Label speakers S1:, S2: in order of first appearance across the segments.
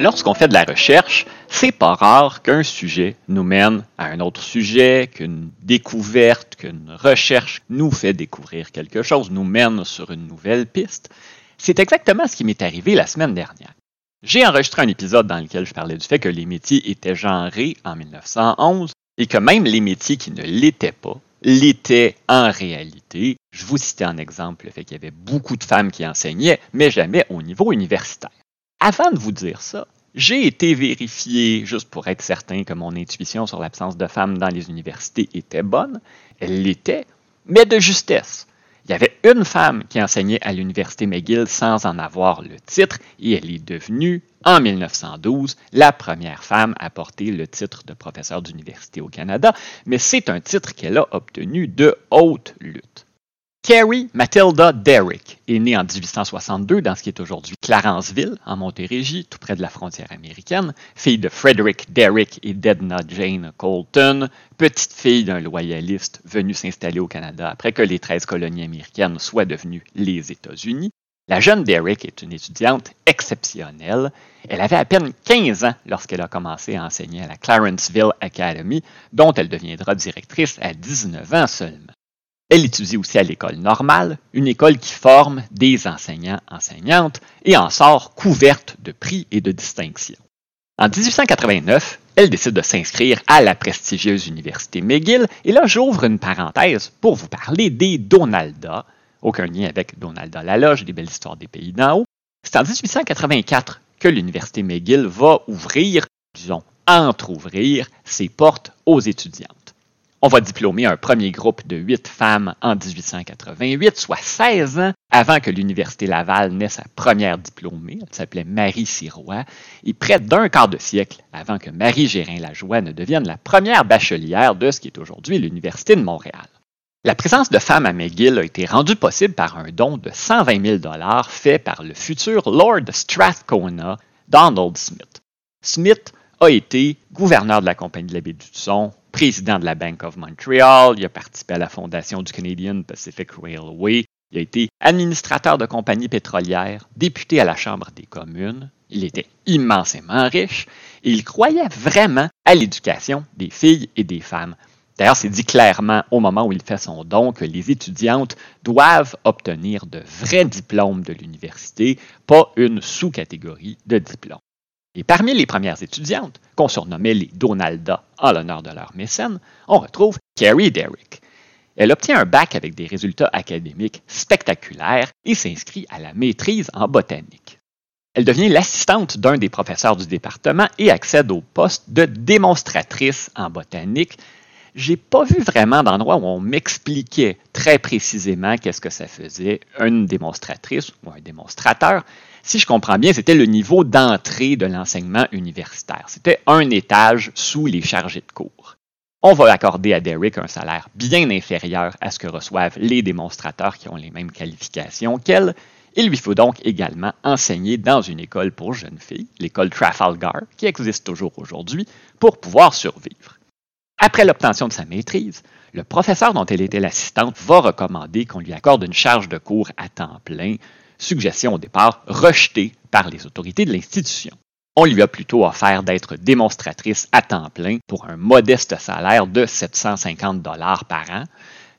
S1: Lorsqu'on fait de la recherche, c'est pas rare qu'un sujet nous mène à un autre sujet, qu'une découverte, qu'une recherche nous fait découvrir quelque chose, nous mène sur une nouvelle piste. C'est exactement ce qui m'est arrivé la semaine dernière. J'ai enregistré un épisode dans lequel je parlais du fait que les métiers étaient genrés en 1911 et que même les métiers qui ne l'étaient pas l'étaient en réalité. Je vous citais en exemple le fait qu'il y avait beaucoup de femmes qui enseignaient, mais jamais au niveau universitaire. Avant de vous dire ça, j'ai été vérifié, juste pour être certain que mon intuition sur l'absence de femmes dans les universités était bonne. Elle l'était, mais de justesse. Il y avait une femme qui enseignait à l'Université McGill sans en avoir le titre et elle est devenue, en 1912, la première femme à porter le titre de professeur d'université au Canada, mais c'est un titre qu'elle a obtenu de haute lutte. Carrie Matilda Derrick est née en 1862 dans ce qui est aujourd'hui Clarenceville, en Montérégie, tout près de la frontière américaine, fille de Frederick Derrick et d'Edna Jane Colton, petite fille d'un loyaliste venu s'installer au Canada après que les 13 colonies américaines soient devenues les États-Unis. La jeune Derrick est une étudiante exceptionnelle. Elle avait à peine 15 ans lorsqu'elle a commencé à enseigner à la Clarenceville Academy, dont elle deviendra directrice à 19 ans seulement. Elle étudie aussi à l'école normale, une école qui forme des enseignants-enseignantes et en sort couverte de prix et de distinctions. En 1889, elle décide de s'inscrire à la prestigieuse université McGill et là j'ouvre une parenthèse pour vous parler des Donalda, aucun lien avec Donalda Laloge, des belles histoires des pays d'en haut. C'est en 1884 que l'université McGill va ouvrir, disons, entre-ouvrir ses portes aux étudiants. On va diplômer un premier groupe de huit femmes en 1888, soit 16 ans avant que l'Université Laval n'ait sa première diplômée. Elle s'appelait Marie Sirois. Et près d'un quart de siècle avant que Marie Gérin-Lajoie ne devienne la première bachelière de ce qui est aujourd'hui l'Université de Montréal. La présence de femmes à McGill a été rendue possible par un don de 120 000 fait par le futur Lord Strathcona, Donald Smith. Smith a été gouverneur de la Compagnie de la baie du Son, président de la Bank of Montreal, il a participé à la fondation du Canadian Pacific Railway, il a été administrateur de compagnies pétrolières, député à la Chambre des communes, il était immensément riche et il croyait vraiment à l'éducation des filles et des femmes. D'ailleurs, c'est dit clairement au moment où il fait son don que les étudiantes doivent obtenir de vrais diplômes de l'université, pas une sous-catégorie de diplômes. Et parmi les premières étudiantes, qu'on surnommait les Donalda en l'honneur de leur mécène, on retrouve Carrie Derrick. Elle obtient un bac avec des résultats académiques spectaculaires et s'inscrit à la maîtrise en botanique. Elle devient l'assistante d'un des professeurs du département et accède au poste de démonstratrice en botanique. J'ai pas vu vraiment d'endroit où on m'expliquait très précisément qu'est-ce que ça faisait une démonstratrice ou un démonstrateur, si je comprends bien, c'était le niveau d'entrée de l'enseignement universitaire. C'était un étage sous les chargés de cours. On va accorder à Derrick un salaire bien inférieur à ce que reçoivent les démonstrateurs qui ont les mêmes qualifications qu'elle. Il lui faut donc également enseigner dans une école pour jeunes filles, l'école Trafalgar, qui existe toujours aujourd'hui, pour pouvoir survivre. Après l'obtention de sa maîtrise, le professeur dont elle était l'assistante va recommander qu'on lui accorde une charge de cours à temps plein, suggestion au départ rejetée par les autorités de l'institution. On lui a plutôt offert d'être démonstratrice à temps plein pour un modeste salaire de 750 dollars par an.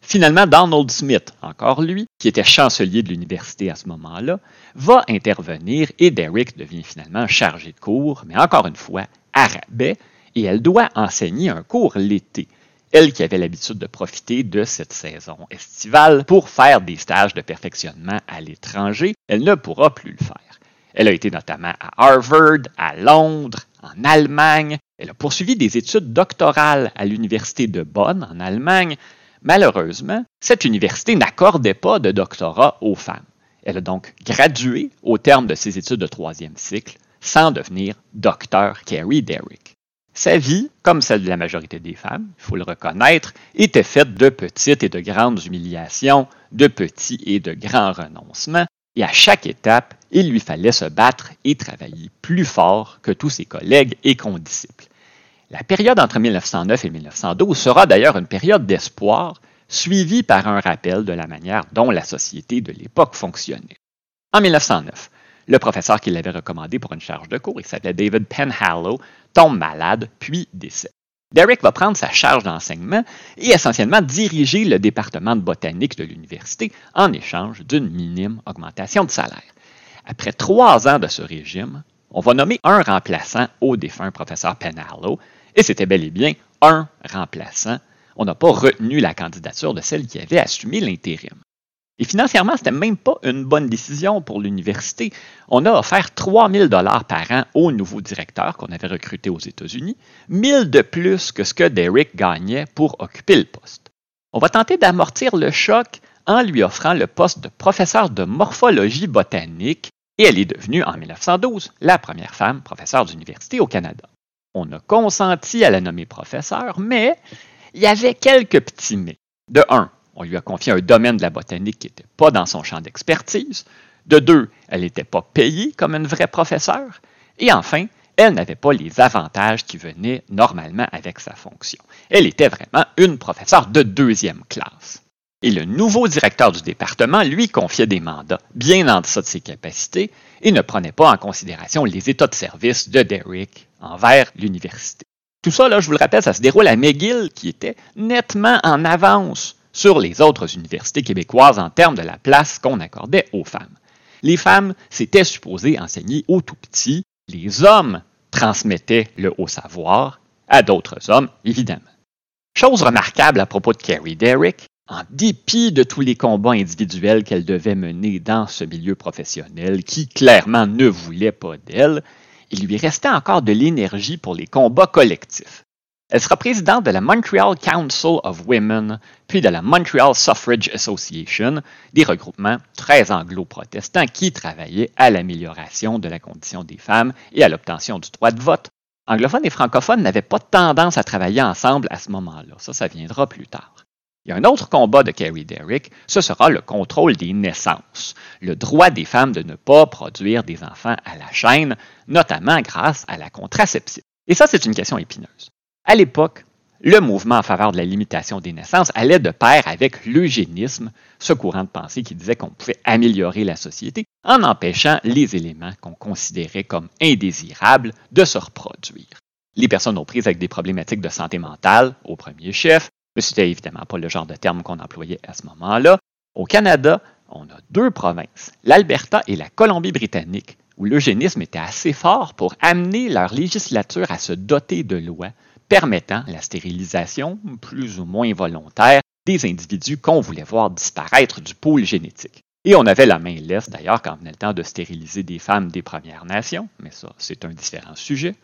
S1: Finalement, Donald Smith, encore lui, qui était chancelier de l'université à ce moment-là, va intervenir et Derrick devient finalement chargé de cours, mais encore une fois, à rabais, et elle doit enseigner un cours l'été elle qui avait l'habitude de profiter de cette saison estivale pour faire des stages de perfectionnement à l'étranger, elle ne pourra plus le faire. Elle a été notamment à Harvard, à Londres, en Allemagne. Elle a poursuivi des études doctorales à l'Université de Bonn, en Allemagne. Malheureusement, cette université n'accordait pas de doctorat aux femmes. Elle a donc gradué au terme de ses études de troisième cycle sans devenir docteur Carrie Derrick. Sa vie, comme celle de la majorité des femmes, il faut le reconnaître, était faite de petites et de grandes humiliations, de petits et de grands renoncements, et à chaque étape, il lui fallait se battre et travailler plus fort que tous ses collègues et condisciples. La période entre 1909 et 1912 sera d'ailleurs une période d'espoir, suivie par un rappel de la manière dont la société de l'époque fonctionnait. En 1909, Le professeur qui l'avait recommandé pour une charge de cours, il s'appelait David Penhallow, tombe malade puis décède. Derek va prendre sa charge d'enseignement et essentiellement diriger le département de botanique de l'université en échange d'une minime augmentation de salaire. Après trois ans de ce régime, on va nommer un remplaçant au défunt professeur Penhallow, et c'était bel et bien un remplaçant. On n'a pas retenu la candidature de celle qui avait assumé l'intérim. Et financièrement, ce n'était même pas une bonne décision pour l'université. On a offert 3 000 dollars par an au nouveau directeur qu'on avait recruté aux États-Unis, 1000 de plus que ce que Derrick gagnait pour occuper le poste. On va tenter d'amortir le choc en lui offrant le poste de professeur de morphologie botanique et elle est devenue en 1912 la première femme professeure d'université au Canada. On a consenti à la nommer professeur, mais il y avait quelques petits mais. De un, on lui a confié un domaine de la botanique qui n'était pas dans son champ d'expertise. De deux, elle n'était pas payée comme une vraie professeure. Et enfin, elle n'avait pas les avantages qui venaient normalement avec sa fonction. Elle était vraiment une professeure de deuxième classe. Et le nouveau directeur du département lui confiait des mandats bien en deçà de ses capacités et ne prenait pas en considération les états de service de Derrick envers l'université. Tout ça, je vous le rappelle, ça se déroule à McGill, qui était nettement en avance sur les autres universités québécoises en termes de la place qu'on accordait aux femmes. Les femmes, c'était supposé enseigner aux tout petits, les hommes transmettaient le haut savoir à d'autres hommes, évidemment. Chose remarquable à propos de Carrie Derrick, en dépit de tous les combats individuels qu'elle devait mener dans ce milieu professionnel, qui clairement ne voulait pas d'elle, il lui restait encore de l'énergie pour les combats collectifs. Elle sera présidente de la Montreal Council of Women, puis de la Montreal Suffrage Association, des regroupements très anglo-protestants qui travaillaient à l'amélioration de la condition des femmes et à l'obtention du droit de vote. Anglophones et francophones n'avaient pas tendance à travailler ensemble à ce moment-là. Ça, ça viendra plus tard. Il y a un autre combat de Carrie Derrick, ce sera le contrôle des naissances, le droit des femmes de ne pas produire des enfants à la chaîne, notamment grâce à la contraception. Et ça, c'est une question épineuse. À l'époque, le mouvement en faveur de la limitation des naissances allait de pair avec l'eugénisme, ce courant de pensée qui disait qu'on pouvait améliorer la société en empêchant les éléments qu'on considérait comme indésirables de se reproduire. Les personnes aux prises avec des problématiques de santé mentale, au premier chef, mais c'était évidemment pas le genre de terme qu'on employait à ce moment-là. Au Canada, on a deux provinces, l'Alberta et la Colombie-Britannique, où l'eugénisme était assez fort pour amener leur législature à se doter de lois permettant la stérilisation, plus ou moins volontaire, des individus qu'on voulait voir disparaître du pôle génétique. Et on avait la main laisse d'ailleurs quand venait le temps de stériliser des femmes des Premières Nations, mais ça, c'est un différent sujet.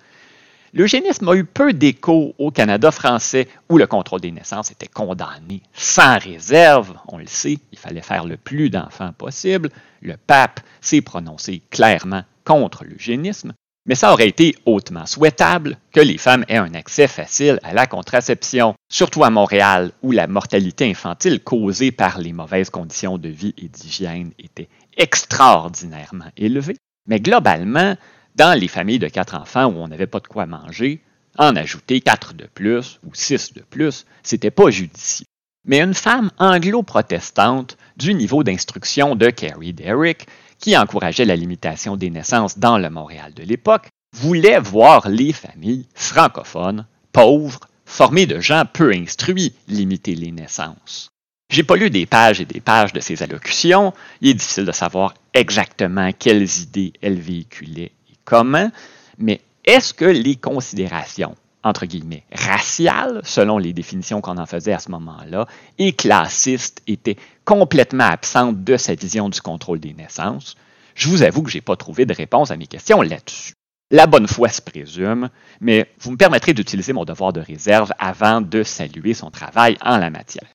S1: L'eugénisme a eu peu d'écho au Canada français où le contrôle des naissances était condamné sans réserve. On le sait, il fallait faire le plus d'enfants possible. Le pape s'est prononcé clairement contre l'eugénisme. Mais ça aurait été hautement souhaitable que les femmes aient un accès facile à la contraception, surtout à Montréal, où la mortalité infantile causée par les mauvaises conditions de vie et d'hygiène était extraordinairement élevée. Mais globalement, dans les familles de quatre enfants où on n'avait pas de quoi manger, en ajouter quatre de plus ou six de plus, c'était pas judicieux. Mais une femme anglo-protestante du niveau d'instruction de Carrie Derrick qui encourageait la limitation des naissances dans le Montréal de l'époque, voulait voir les familles francophones, pauvres, formées de gens peu instruits, limiter les naissances. J'ai pas lu des pages et des pages de ces allocutions, il est difficile de savoir exactement quelles idées elle véhiculait et comment, mais est-ce que les considérations entre guillemets, raciales, selon les définitions qu'on en faisait à ce moment-là, et classistes étaient complètement absentes de sa vision du contrôle des naissances, je vous avoue que je n'ai pas trouvé de réponse à mes questions là-dessus. La bonne foi se présume, mais vous me permettrez d'utiliser mon devoir de réserve avant de saluer son travail en la matière.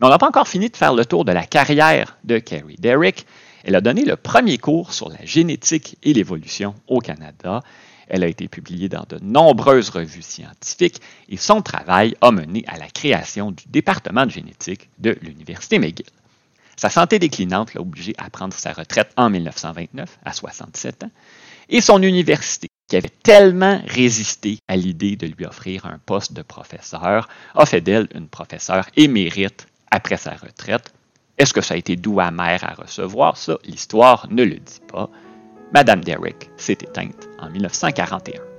S1: Mais on n'a pas encore fini de faire le tour de la carrière de Carrie Derrick. Elle a donné le premier cours sur la génétique et l'évolution au Canada elle a été publiée dans de nombreuses revues scientifiques et son travail a mené à la création du département de génétique de l'Université McGill. Sa santé déclinante l'a obligé à prendre sa retraite en 1929, à 67 ans, et son université, qui avait tellement résisté à l'idée de lui offrir un poste de professeur, a fait d'elle une professeure émérite après sa retraite. Est-ce que ça a été doux amer à recevoir? Ça, l'histoire ne le dit pas. Madame Derrick s'est éteinte en 1941.